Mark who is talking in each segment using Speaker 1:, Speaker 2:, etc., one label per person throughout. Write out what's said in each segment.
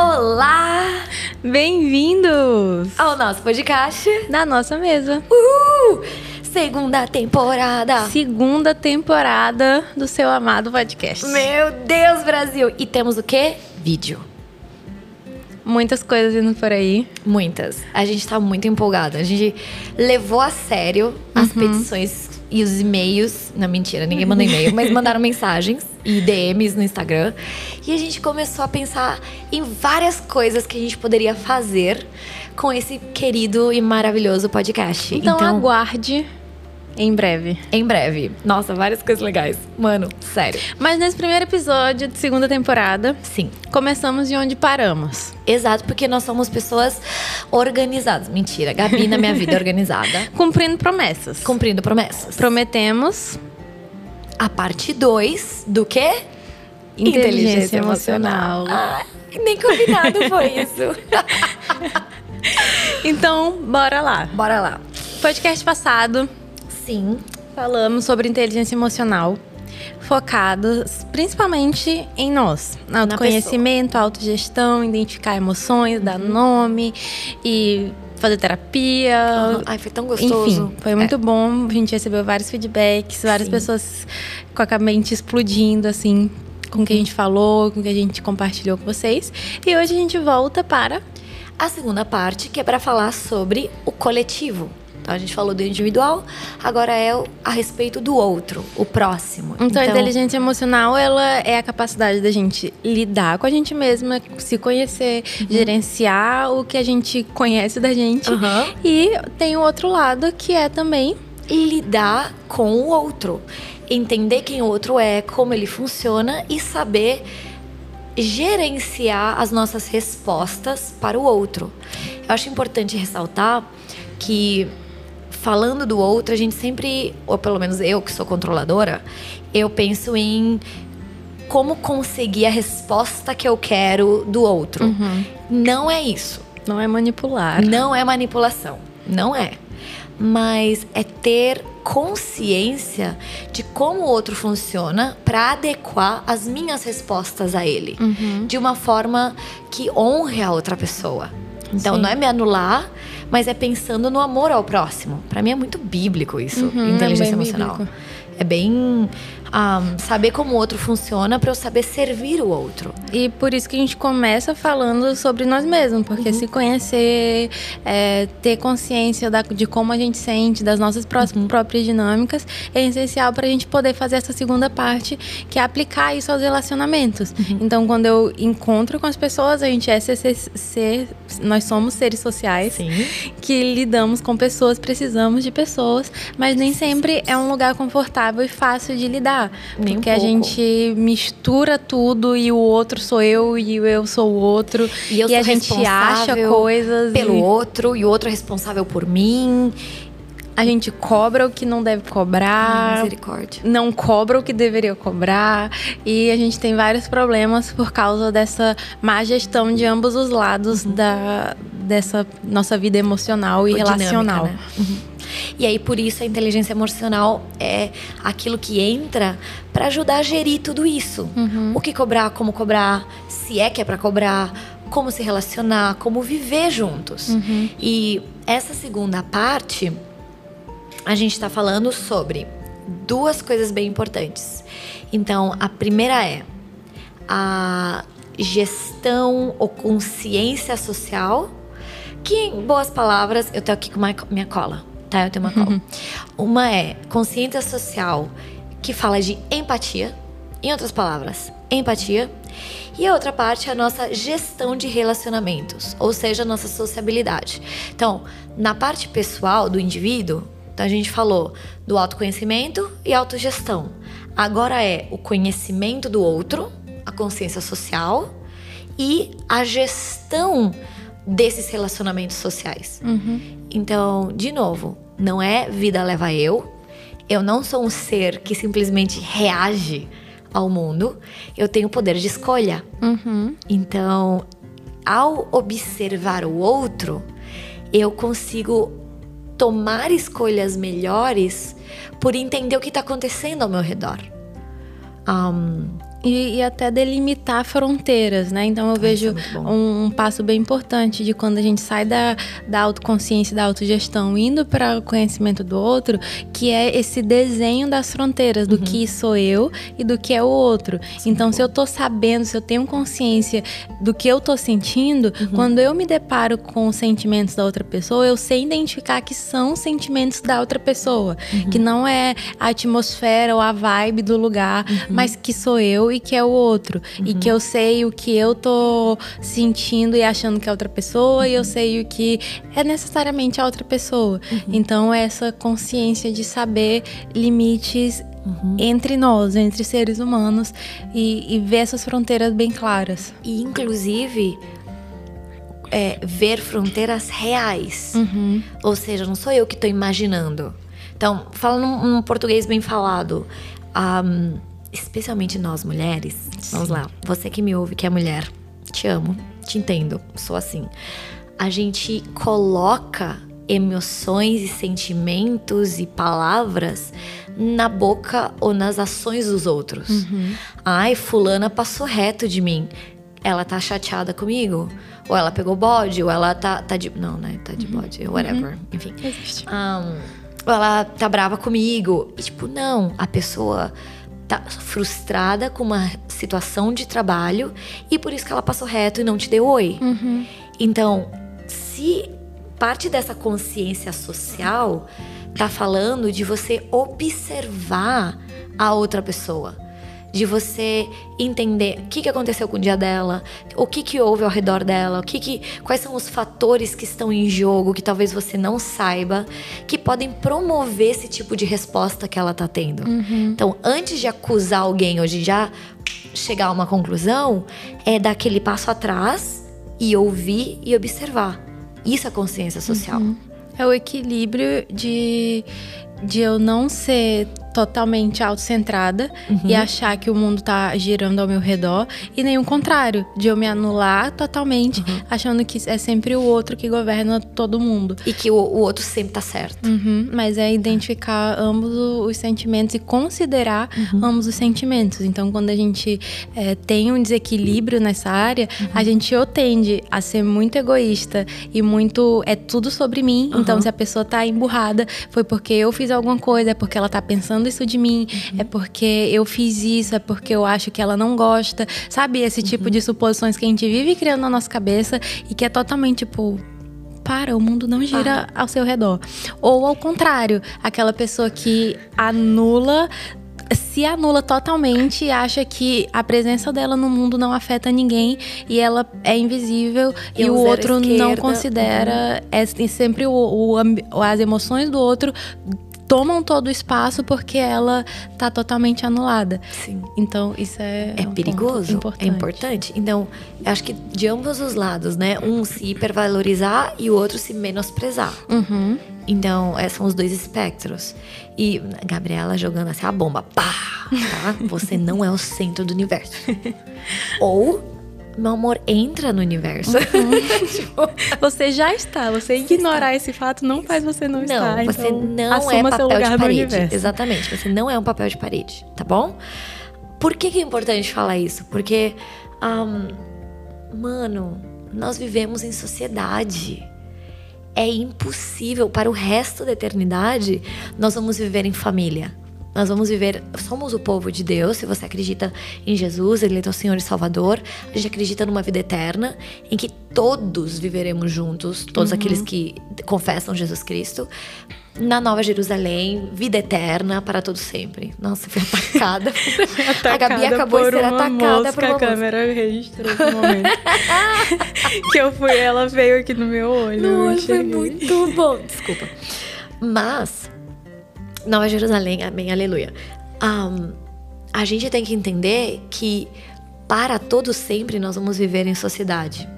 Speaker 1: Olá!
Speaker 2: Bem-vindos
Speaker 1: ao nosso podcast
Speaker 2: da nossa mesa.
Speaker 1: Uhul! Segunda temporada.
Speaker 2: Segunda temporada do seu amado podcast.
Speaker 1: Meu Deus, Brasil! E temos o quê? Vídeo.
Speaker 2: Muitas coisas indo por aí.
Speaker 1: Muitas. A gente tá muito empolgada. A gente levou a sério as uhum. petições e os e-mails. Não, mentira, ninguém mandou e-mail, mas mandaram mensagens e DMs no Instagram. E a gente começou a pensar em várias coisas que a gente poderia fazer com esse querido e maravilhoso podcast.
Speaker 2: Então, então aguarde em breve.
Speaker 1: Em breve. Nossa, várias coisas legais. Mano, sério.
Speaker 2: Mas nesse primeiro episódio de segunda temporada,
Speaker 1: sim,
Speaker 2: começamos de onde paramos.
Speaker 1: Exato, porque nós somos pessoas organizadas. Mentira, Gabi na minha vida é organizada.
Speaker 2: Cumprindo promessas.
Speaker 1: Cumprindo promessas.
Speaker 2: Prometemos
Speaker 1: a parte 2 do quê?
Speaker 2: Inteligência, Inteligência emocional.
Speaker 1: emocional. Ah, nem combinado foi isso.
Speaker 2: então, bora lá.
Speaker 1: Bora lá.
Speaker 2: Podcast passado,
Speaker 1: Sim.
Speaker 2: Falamos sobre inteligência emocional, focados principalmente em nós. Autoconhecimento, autogestão, identificar emoções, uhum. dar nome e fazer terapia.
Speaker 1: Uhum. Ai, foi tão gostoso.
Speaker 2: Enfim, foi muito é. bom. A gente recebeu vários feedbacks, várias Sim. pessoas com a mente explodindo, assim, com o que a gente falou, com o que a gente compartilhou com vocês. E hoje a gente volta para
Speaker 1: a segunda parte, que é para falar sobre o coletivo. Então a gente falou do individual, agora é a respeito do outro, o próximo.
Speaker 2: Então, então, a inteligência emocional, ela é a capacidade da gente lidar com a gente mesma, se conhecer, uhum. gerenciar o que a gente conhece da gente.
Speaker 1: Uhum.
Speaker 2: E tem o outro lado que é também
Speaker 1: lidar com o outro, entender quem o outro é, como ele funciona e saber gerenciar as nossas respostas para o outro. Eu acho importante ressaltar que falando do outro, a gente sempre, ou pelo menos eu que sou controladora, eu penso em como conseguir a resposta que eu quero do outro.
Speaker 2: Uhum.
Speaker 1: Não é isso.
Speaker 2: Não é manipular.
Speaker 1: Não é manipulação. Não é. Mas é ter consciência de como o outro funciona para adequar as minhas respostas a ele.
Speaker 2: Uhum.
Speaker 1: De uma forma que honre a outra pessoa. Então Sim. não é me anular, mas é pensando no amor ao próximo. Para mim é muito bíblico isso, uhum, inteligência é emocional. Bíblico. É bem um, saber como o outro funciona para eu saber servir o outro.
Speaker 2: E por isso que a gente começa falando sobre nós mesmos, porque uhum. se conhecer, é, ter consciência da, de como a gente sente, das nossas pró uhum. próprias dinâmicas, é essencial para a gente poder fazer essa segunda parte, que é aplicar isso aos relacionamentos. Uhum. Então, quando eu encontro com as pessoas, a gente é ser, ser, ser nós somos seres sociais
Speaker 1: Sim.
Speaker 2: que lidamos com pessoas, precisamos de pessoas, mas nem sempre é um lugar confortável e fácil de lidar.
Speaker 1: Nem
Speaker 2: porque
Speaker 1: um
Speaker 2: a gente mistura tudo e o outro sou eu e eu sou o outro.
Speaker 1: E, eu
Speaker 2: e a gente acha coisas.
Speaker 1: Pelo e... outro, e o outro é responsável por mim.
Speaker 2: A gente cobra o que não deve cobrar.
Speaker 1: Ai, misericórdia.
Speaker 2: Não cobra o que deveria cobrar. E a gente tem vários problemas por causa dessa má gestão de ambos os lados uhum. da, dessa nossa vida emocional e relacional.
Speaker 1: Dinâmica, né? uhum. E aí, por isso, a inteligência emocional é aquilo que entra para ajudar a gerir tudo isso.
Speaker 2: Uhum.
Speaker 1: O que cobrar, como cobrar, se é que é para cobrar, como se relacionar, como viver juntos.
Speaker 2: Uhum.
Speaker 1: E essa segunda parte, a gente está falando sobre duas coisas bem importantes. Então, a primeira é a gestão ou consciência social, que em boas palavras, eu tô aqui com minha cola tá? Eu tenho uma cola. Uma é consciência social, que fala de empatia. Em outras palavras, empatia. E a outra parte é a nossa gestão de relacionamentos, ou seja, a nossa sociabilidade. Então, na parte pessoal do indivíduo, então a gente falou do autoconhecimento e autogestão. Agora é o conhecimento do outro, a consciência social e a gestão desses relacionamentos sociais.
Speaker 2: Uhum.
Speaker 1: Então, de novo, não é vida leva eu. Eu não sou um ser que simplesmente reage ao mundo. Eu tenho poder de escolha.
Speaker 2: Uhum.
Speaker 1: Então, ao observar o outro, eu consigo tomar escolhas melhores por entender o que está acontecendo ao meu redor. Um,
Speaker 2: e, e, até delimitar fronteiras, né? Então eu vejo é um, um, passo bem importante de quando a gente sai da, da autoconsciência, da autogestão, indo para o conhecimento do outro, que é esse desenho das fronteiras do uhum. que sou eu e do que é o outro. Sim, então, bom. se eu tô sabendo, se eu tenho consciência do que eu tô sentindo, uhum. quando eu me deparo com os sentimentos da outra pessoa, eu sei identificar que são sentimentos da outra pessoa, uhum. que não é a atmosfera ou a vibe do lugar, uhum. mas que sou eu e que é o outro. Uhum. E que eu sei o que eu tô sentindo e achando que é outra pessoa, uhum. e eu sei o que é necessariamente a outra pessoa. Uhum. Então, essa consciência de saber limites Uhum. entre nós, entre seres humanos, e, e, ver essas fronteiras bem claras.
Speaker 1: E, inclusive, é, ver fronteiras reais. Uhum. Ou seja, não sou eu que estou imaginando. Então, falando num português bem falado, um, especialmente nós mulheres, Sim. vamos lá, você que me ouve, que é mulher, te amo, te entendo, sou assim. A gente coloca emoções e sentimentos e palavras na boca ou nas ações dos outros. Uhum. Ai, fulana passou reto de mim. Ela tá chateada comigo? Ou ela pegou bode? Ou ela tá, tá de. Não, né? Tá de uhum. bode. Whatever. Uhum. Enfim. Existe. Um, ou ela tá brava comigo. E, tipo, não. A pessoa tá frustrada com uma situação de trabalho e por isso que ela passou reto e não te deu oi. Uhum. Então, se parte dessa consciência social tá falando de você observar a outra pessoa de você entender o que, que aconteceu com o dia dela, o que, que houve ao redor dela, o que, que quais são os fatores que estão em jogo que talvez você não saiba, que podem promover esse tipo de resposta que ela tá tendo. Uhum. Então, antes de acusar alguém ou de já chegar a uma conclusão, é dar aquele passo atrás e ouvir e observar. Isso é consciência social. Uhum.
Speaker 2: É o equilíbrio de, de eu não ser totalmente autocentrada uhum. e achar que o mundo tá girando ao meu redor e nem o contrário, de eu me anular totalmente, uhum. achando que é sempre o outro que governa todo mundo.
Speaker 1: E que o, o outro sempre tá certo.
Speaker 2: Uhum. Mas é identificar ambos os sentimentos e considerar uhum. ambos os sentimentos. Então, quando a gente é, tem um desequilíbrio nessa área, uhum. a gente ou tende a ser muito egoísta e muito. É tudo sobre mim. Então, se a pessoa tá emburrada, foi porque eu fiz alguma coisa, é porque ela tá pensando isso de mim, uhum. é porque eu fiz isso, é porque eu acho que ela não gosta. Sabe? Esse tipo uhum. de suposições que a gente vive criando na nossa cabeça e que é totalmente tipo para, o mundo não gira ao seu redor. Ou ao contrário, aquela pessoa que anula se anula totalmente e acha que a presença dela no mundo não afeta ninguém e ela é invisível e, e o outro não considera uhum. é sempre o, o, as emoções do outro tomam todo o espaço porque ela tá totalmente anulada.
Speaker 1: Sim.
Speaker 2: Então, isso é.
Speaker 1: É um perigoso. Importante. É importante. Então, acho que de ambos os lados, né? Um se hipervalorizar e o outro se menosprezar. Uhum. Então, esses são os dois espectros. E Gabriela jogando assim a bomba. Pá! Tá? Você não é o centro do universo. Ou meu amor, entra no universo. Uhum.
Speaker 2: tipo, você já está. Você ignorar esse fato não faz você não, não estar.
Speaker 1: Não, você então, não é papel de parede. Exatamente. Você não é um papel de parede, tá bom? Por que, que é importante falar isso? Porque, um, mano, nós vivemos em sociedade. É impossível para o resto da eternidade nós vamos viver em família. Nós vamos viver, somos o povo de Deus. Se você acredita em Jesus, ele é o Senhor e Salvador, a gente acredita numa vida eterna em que todos viveremos juntos, todos uhum. aqueles que confessam Jesus Cristo. Na Nova Jerusalém, vida eterna para todo sempre. Nossa, fui atacada. atacada
Speaker 2: a Gabi acabou de ser atacada por uma a câmera registrou esse momento. que eu fui, ela veio aqui no meu olho.
Speaker 1: Olho foi muito bom. Desculpa. Mas Nova Jerusalém, amém, aleluia. Um, a gente tem que entender que para todo sempre nós vamos viver em sociedade.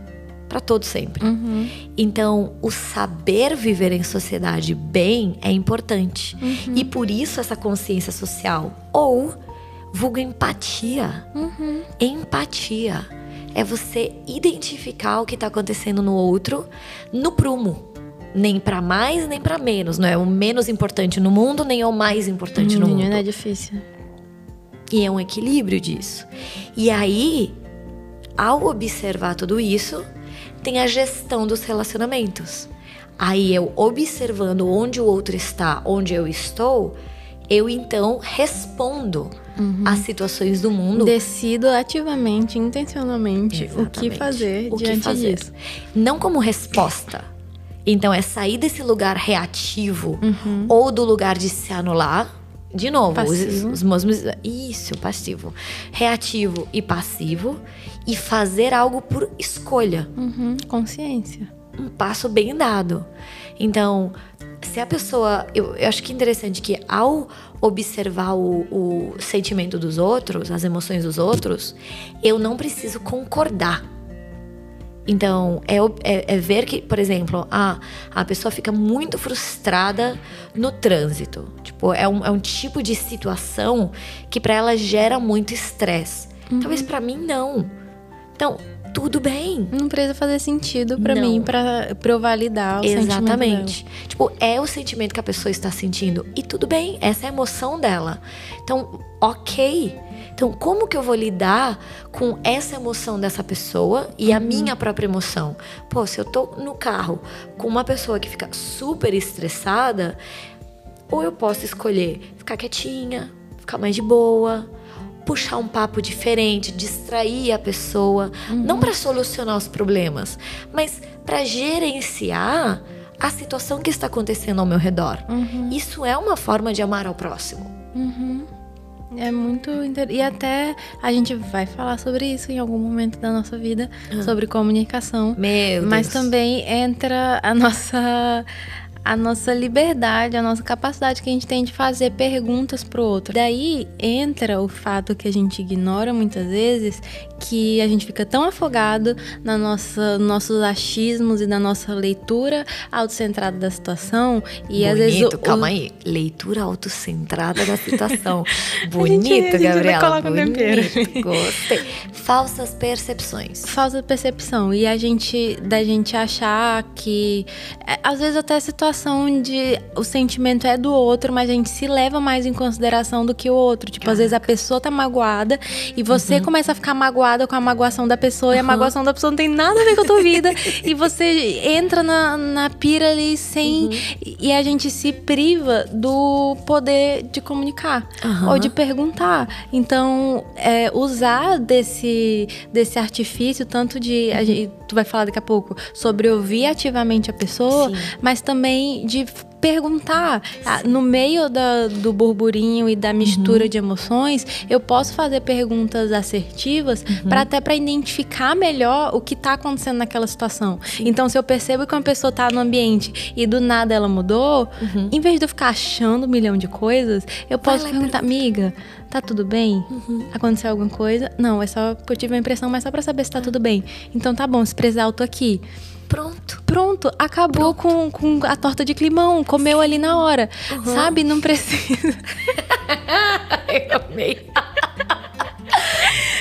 Speaker 1: Para todo sempre. Uhum. Então, o saber viver em sociedade bem é importante. Uhum. E por isso essa consciência social. Ou, vulgo empatia. Uhum. Empatia é você identificar o que está acontecendo no outro no prumo nem para mais nem para menos. Não é o menos importante no mundo, nem é o mais importante hum, no mundo.
Speaker 2: Não é difícil.
Speaker 1: E é um equilíbrio disso. E aí, ao observar tudo isso, tem a gestão dos relacionamentos. Aí eu observando onde o outro está, onde eu estou, eu então respondo uhum. às situações do mundo.
Speaker 2: Decido ativamente, intencionalmente Exatamente. o que fazer o diante que fazer. disso.
Speaker 1: Não como resposta. Então é sair desse lugar reativo uhum. ou do lugar de se anular de novo, os, os mesmos. Isso, passivo. Reativo e passivo. E fazer algo por escolha.
Speaker 2: Uhum, consciência.
Speaker 1: Um passo bem dado. Então, se a pessoa. Eu, eu acho que é interessante que ao observar o, o sentimento dos outros, as emoções dos outros, eu não preciso concordar então, é, é, é, ver que, por exemplo, a, a pessoa fica muito frustrada no trânsito. Tipo, é um, é um tipo de situação que para ela gera muito estresse. Uhum. Talvez para mim não. Então, tudo bem.
Speaker 2: Não precisa fazer sentido para mim para eu validar o
Speaker 1: Exatamente. Tipo, é o sentimento que a pessoa está sentindo e tudo bem, essa é a emoção dela. Então, OK então, como que eu vou lidar com essa emoção dessa pessoa e a uhum. minha própria emoção? Pô, se eu tô no carro com uma pessoa que fica super estressada, ou eu posso escolher ficar quietinha, ficar mais de boa, puxar um papo diferente, distrair a pessoa, uhum. não para solucionar os problemas, mas para gerenciar a situação que está acontecendo ao meu redor. Uhum. Isso é uma forma de amar ao próximo.
Speaker 2: Uhum. É muito inter... E até a gente vai falar sobre isso em algum momento da nossa vida, ah. sobre comunicação.
Speaker 1: Meu
Speaker 2: Mas também entra a nossa a nossa liberdade, a nossa capacidade que a gente tem de fazer perguntas pro outro. Daí entra o fato que a gente ignora muitas vezes, que a gente fica tão afogado na nossa nossos achismos e na nossa leitura autocentrada da situação e
Speaker 1: Bonito,
Speaker 2: às vezes o,
Speaker 1: calma aí, leitura autocentrada da situação. Bonito, Gabriela. Bonito, gostei. Falsas percepções.
Speaker 2: Falsa percepção e a gente da gente achar que é, às vezes até a situação onde o sentimento é do outro, mas a gente se leva mais em consideração do que o outro. Tipo, Caraca. às vezes a pessoa tá magoada e você uhum. começa a ficar magoada com a magoação da pessoa uhum. e a magoação da pessoa não tem nada a ver com a tua vida. e você entra na, na pira ali sem. Uhum. E a gente se priva do poder de comunicar uhum. ou de perguntar. Então, é, usar desse, desse artifício, tanto de. A gente, tu vai falar daqui a pouco sobre ouvir ativamente a pessoa, Sim. mas também de perguntar. Ah, no meio da, do burburinho e da mistura uhum. de emoções, eu posso fazer perguntas assertivas uhum. para até para identificar melhor o que está acontecendo naquela situação. Sim. Então, se eu percebo que uma pessoa está no ambiente e do nada ela mudou, uhum. em vez de eu ficar achando um milhão de coisas, eu posso perguntar, amiga, tá tudo bem? Uhum. Aconteceu alguma coisa? Não, é só porque eu tive uma impressão, mas só para saber se tá tudo bem. Então tá bom, se precisar, eu tô aqui.
Speaker 1: Pronto.
Speaker 2: Pronto, acabou Com, com a torta de climão, comeu ali na hora. Uhum. Sabe? Não precisa.
Speaker 1: Eu amei.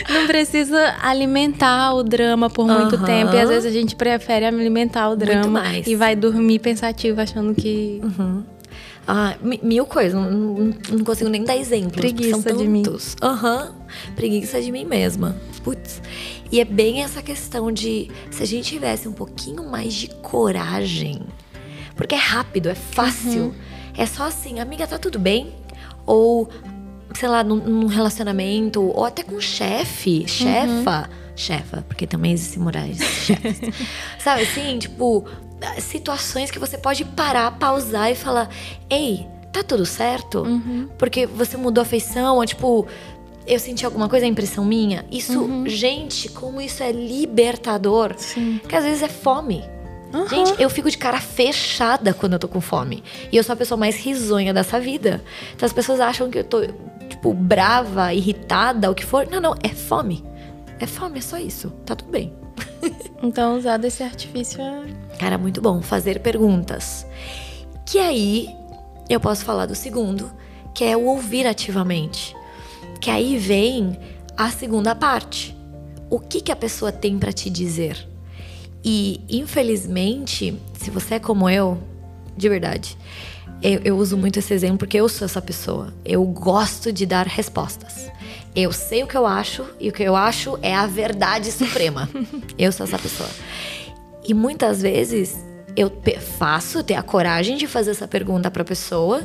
Speaker 2: Não precisa alimentar o drama por muito uhum. tempo. E às vezes a gente prefere alimentar o drama e vai dormir pensativo achando que.
Speaker 1: Uhum. Ah, mil coisas, não, não, consigo nem dar exemplos.
Speaker 2: Preguiça são
Speaker 1: de
Speaker 2: mim.
Speaker 1: Aham, uhum. preguiça de mim mesma. Putz. E é bem essa questão de se a gente tivesse um pouquinho mais de coragem. Porque é rápido, é fácil. Uhum. É só assim, amiga, tá tudo bem? Ou, sei lá, num, num relacionamento, ou até com chefe, chefa. Uhum. Chefa, porque também existe morais chefes. Sabe assim, tipo, situações que você pode parar, pausar e falar: Ei, tá tudo certo? Uhum. Porque você mudou a feição, ou tipo, eu senti alguma coisa, é impressão minha. Isso, uhum. gente, como isso é libertador. Sim. Que às vezes é fome. Uhum. Gente, eu fico de cara fechada quando eu tô com fome. E eu sou a pessoa mais risonha dessa vida. Então as pessoas acham que eu tô, tipo, brava, irritada, o que for. Não, não, é fome. É fome, é só isso. Tá tudo bem.
Speaker 2: então usar desse artifício é.
Speaker 1: Cara, muito bom. Fazer perguntas. Que aí eu posso falar do segundo, que é o ouvir ativamente. Que aí vem a segunda parte. O que, que a pessoa tem para te dizer? E, infelizmente, se você é como eu, de verdade, eu, eu, uso muito esse exemplo porque eu sou essa pessoa. Eu gosto de dar respostas. Eu sei o que eu acho e o que eu acho é a verdade suprema. eu sou essa pessoa. E muitas vezes eu faço, ter a coragem de fazer essa pergunta para a pessoa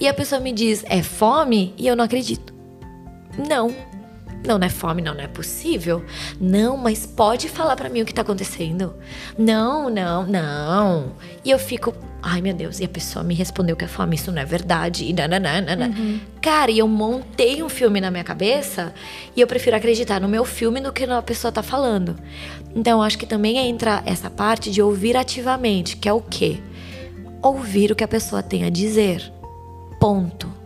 Speaker 1: e a pessoa me diz: "É fome?" e eu não acredito. Não. Não, não é fome, não, não é possível. Não, mas pode falar para mim o que tá acontecendo. Não, não, não. E eu fico, ai meu Deus, e a pessoa me respondeu que é fome, isso não é verdade. E nananana. Uhum. Cara, e eu montei um filme na minha cabeça e eu prefiro acreditar no meu filme do que na pessoa tá falando. Então, acho que também entra essa parte de ouvir ativamente, que é o quê? Ouvir o que a pessoa tem a dizer. Ponto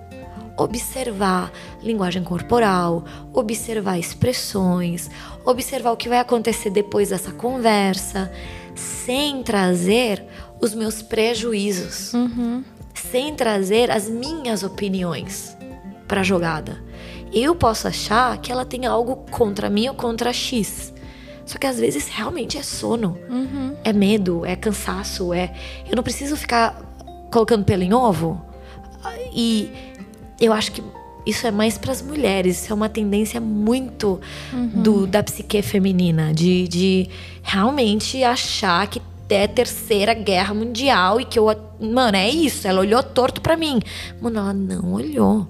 Speaker 1: observar linguagem corporal, observar expressões, observar o que vai acontecer depois dessa conversa, sem trazer os meus prejuízos, uhum. sem trazer as minhas opiniões para a jogada. Eu posso achar que ela tem algo contra mim ou contra X. Só que às vezes realmente é sono, uhum. é medo, é cansaço, é. Eu não preciso ficar colocando pelo em ovo. E eu acho que isso é mais para as mulheres, isso é uma tendência muito uhum. do, da psique feminina, de, de realmente achar que é terceira guerra mundial e que eu. Mano, é isso. Ela olhou torto para mim. Mano, ela não olhou.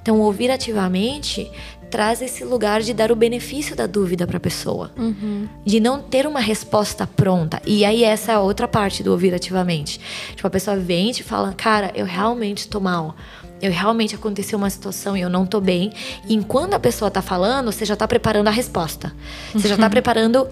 Speaker 1: Então, ouvir ativamente traz esse lugar de dar o benefício da dúvida para a pessoa, uhum. de não ter uma resposta pronta. E aí essa é a outra parte do ouvir ativamente. Tipo, a pessoa vem e te fala, cara, eu realmente estou mal eu realmente aconteceu uma situação e eu não tô bem. E enquanto a pessoa tá falando, você já tá preparando a resposta. Você já tá uhum. preparando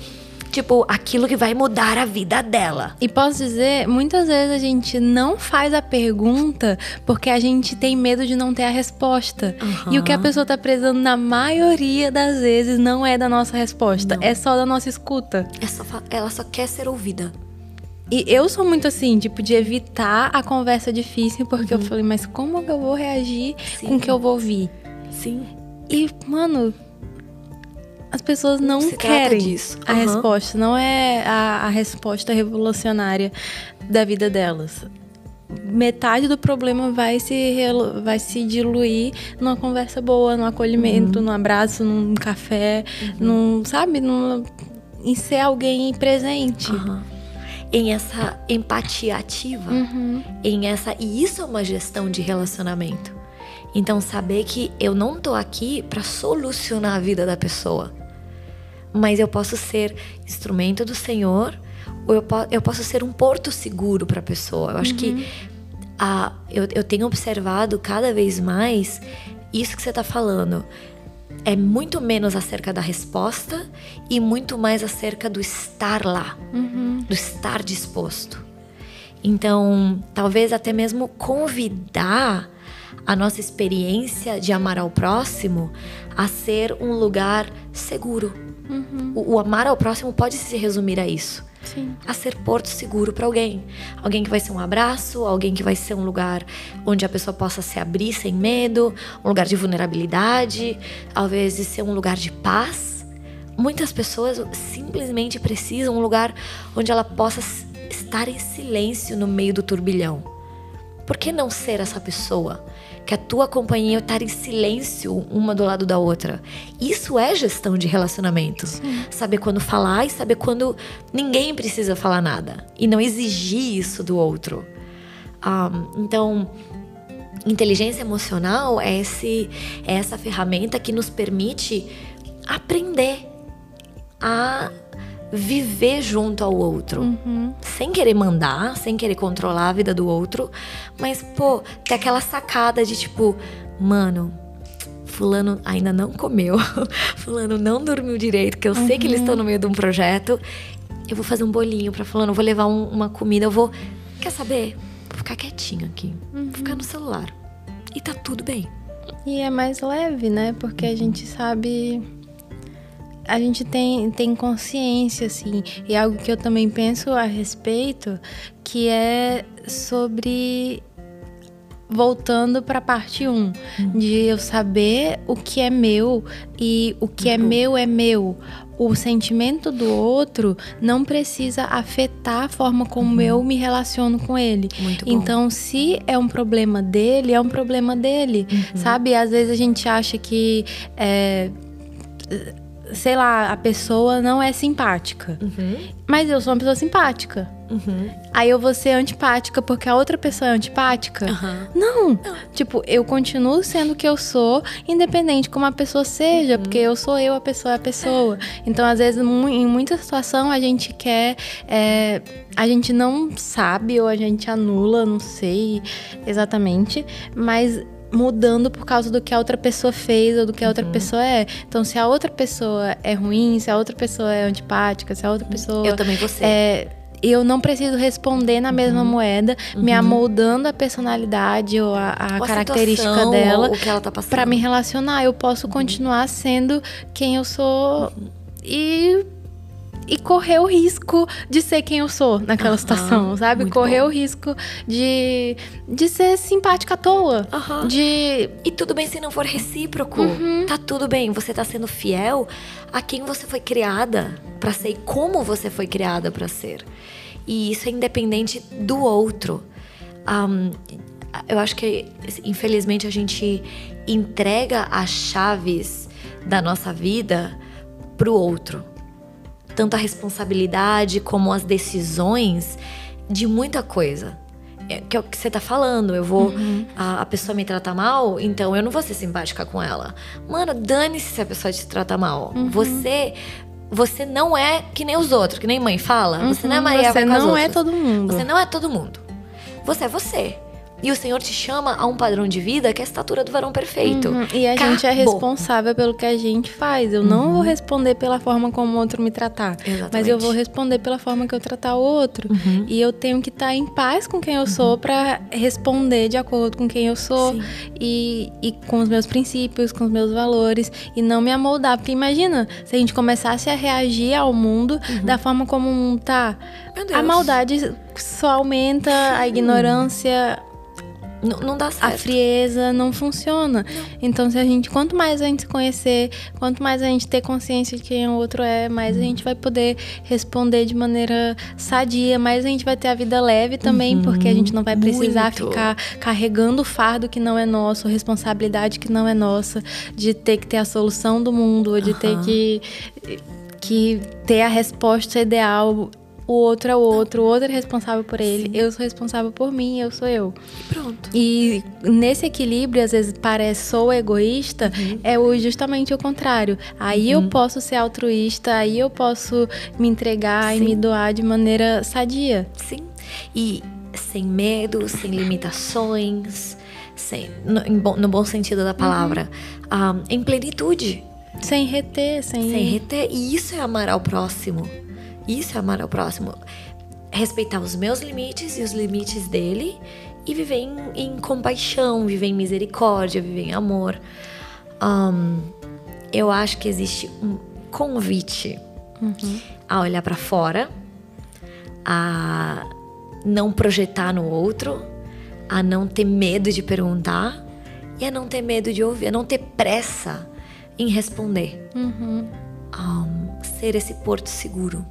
Speaker 1: tipo, aquilo que vai mudar a vida dela.
Speaker 2: E posso dizer, muitas vezes a gente não faz a pergunta porque a gente tem medo de não ter a resposta. Uhum. E o que a pessoa tá prezando na maioria das vezes não é da nossa resposta, não. é só da nossa escuta.
Speaker 1: É só, ela só quer ser ouvida.
Speaker 2: E eu sou muito assim, tipo, de evitar a conversa difícil, porque uhum. eu falei, mas como que eu vou reagir Sim. com o que eu vou ouvir?
Speaker 1: Sim.
Speaker 2: E, mano, as pessoas não querem disso. a uhum. resposta. Não é a, a resposta revolucionária da vida delas metade do problema vai se, vai se diluir numa conversa boa, num acolhimento, uhum. num abraço, num café, uhum. num, sabe, num, em ser alguém presente.
Speaker 1: Uhum em essa empatia ativa, uhum. em essa e isso é uma gestão de relacionamento. Então saber que eu não tô aqui para solucionar a vida da pessoa, mas eu posso ser instrumento do Senhor ou eu, po eu posso ser um porto seguro para a pessoa. Eu acho uhum. que a, eu, eu tenho observado cada vez mais isso que você está falando é muito menos acerca da resposta e muito mais acerca do estar lá, uhum. do estar disposto. Então, talvez até mesmo convidar a nossa experiência de amar ao próximo a ser um lugar seguro. Uhum. O, o amar ao próximo pode se resumir a isso. Sim. a ser porto seguro para alguém. Alguém que vai ser um abraço, alguém que vai ser um lugar onde a pessoa possa se abrir sem medo, um lugar de vulnerabilidade, às vezes ser um lugar de paz. Muitas pessoas simplesmente precisam um lugar onde ela possa estar em silêncio no meio do turbilhão. Por que não ser essa pessoa? que a tua companhia estar em silêncio uma do lado da outra. Isso é gestão de relacionamento. Sim. Saber quando falar e saber quando ninguém precisa falar nada. E não exigir isso do outro. Um, então, inteligência emocional é, esse, é essa ferramenta que nos permite aprender a viver junto ao outro. Uhum. Sem querer mandar, sem querer controlar a vida do outro. Mas, pô, ter aquela sacada de tipo, mano, Fulano ainda não comeu, Fulano não dormiu direito, que eu uhum. sei que eles estão no meio de um projeto. Eu vou fazer um bolinho pra Fulano, vou levar um, uma comida, eu vou. Quer saber? Vou ficar quietinho aqui, uhum. vou ficar no celular. E tá tudo bem.
Speaker 2: E é mais leve, né? Porque a gente sabe a gente tem, tem consciência, assim, e algo que eu também penso a respeito, que é sobre voltando para a parte 1, um, de eu saber o que é meu e o que é meu é meu. O sentimento do outro não precisa afetar a forma como uhum. eu me relaciono com ele. Então, se é um problema dele, é um problema dele, uhum. sabe? Às vezes a gente acha que é, sei lá, a pessoa não é simpática. Uhum. Mas eu sou uma pessoa simpática. Uhum. Aí eu vou ser antipática porque a outra pessoa é antipática? Uhum. Não. não. Tipo, eu continuo sendo o que eu sou, independente como a pessoa seja, uhum. porque eu sou eu, a pessoa é a pessoa. Então, às vezes, em muita situação, a gente quer. É, a gente não sabe ou a gente anula, não sei exatamente, mas mudando por causa do que a outra pessoa fez ou do que a outra uhum. pessoa é. Então, se a outra pessoa é ruim, se a outra pessoa é antipática, se a outra pessoa.
Speaker 1: Eu também vou ser.
Speaker 2: É, eu não preciso responder na mesma uhum. moeda, uhum. me amoldando a personalidade ou a, a, a característica situação, dela
Speaker 1: tá
Speaker 2: para me relacionar. Eu posso uhum. continuar sendo quem eu sou uhum. e e correr o risco de ser quem eu sou naquela uhum, situação, sabe? Correr bom. o risco de, de ser simpática à toa. Uhum. De...
Speaker 1: E tudo bem se não for recíproco. Uhum. Tá tudo bem. Você tá sendo fiel a quem você foi criada para ser e como você foi criada para ser. E isso é independente do outro. Um, eu acho que, infelizmente, a gente entrega as chaves da nossa vida pro outro tanto a responsabilidade como as decisões de muita coisa. É, que é o que você tá falando. Eu vou. Uhum. A, a, pessoa me trata mal, então eu não vou ser simpática com ela. Mano, dane-se se a pessoa te trata mal. Uhum. Você. Você não é que nem os outros, que nem mãe fala. Uhum. Você não é Maria
Speaker 2: Você não é todo mundo.
Speaker 1: Você não é todo mundo. Você é você. E o Senhor te chama a um padrão de vida que é a estatura do varão perfeito. Uhum.
Speaker 2: E a Acabou. gente é responsável pelo que a gente faz. Eu uhum. não vou responder pela forma como o outro me tratar. Exatamente. Mas eu vou responder pela forma que eu tratar o outro. Uhum. E eu tenho que estar em paz com quem eu sou uhum. para responder de acordo com quem eu sou e, e, com os meus princípios, com os meus valores. E não me amoldar. Porque imagina se a gente começasse a reagir ao mundo uhum. da forma como o mundo tá. A maldade só aumenta, a ignorância
Speaker 1: não, não dá certo.
Speaker 2: A frieza não funciona. Não. Então, se a gente, quanto mais a gente se conhecer, quanto mais a gente ter consciência de quem o outro é, mais a gente vai poder responder de maneira sadia, mais a gente vai ter a vida leve também, uhum. porque a gente não vai precisar Muito. ficar carregando o fardo que não é nosso, responsabilidade que não é nossa, de ter que ter a solução do mundo, ou de uhum. ter que que ter a resposta ideal o outro é o outro, o outro é responsável por ele, Sim. eu sou responsável por mim, eu sou eu.
Speaker 1: E pronto.
Speaker 2: E nesse equilíbrio, às vezes parece sou egoísta, uhum. é justamente o contrário. Aí uhum. eu posso ser altruísta, aí eu posso me entregar Sim. e me doar de maneira sadia.
Speaker 1: Sim. E sem medo, sem limitações, sem, no, no bom sentido da palavra, uhum. um, ah, em plenitude.
Speaker 2: Sem reter, sem...
Speaker 1: Sem reter. E isso é amar ao próximo. Isso é amar ao próximo. Respeitar os meus limites e os limites dele e viver em, em compaixão, viver em misericórdia, viver em amor. Um, eu acho que existe um convite uhum. a olhar para fora, a não projetar no outro, a não ter medo de perguntar e a não ter medo de ouvir, a não ter pressa em responder. Uhum. Um, ser esse porto seguro.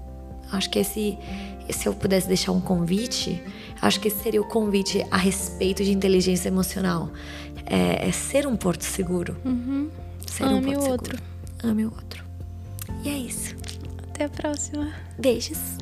Speaker 1: Acho que esse, se eu pudesse deixar um convite, acho que esse seria o convite a respeito de inteligência emocional. É, é ser um porto seguro.
Speaker 2: Uhum.
Speaker 1: Ser
Speaker 2: Ame
Speaker 1: um porto
Speaker 2: o
Speaker 1: seguro.
Speaker 2: outro.
Speaker 1: Ame o outro. E é isso.
Speaker 2: Até a próxima.
Speaker 1: Beijos.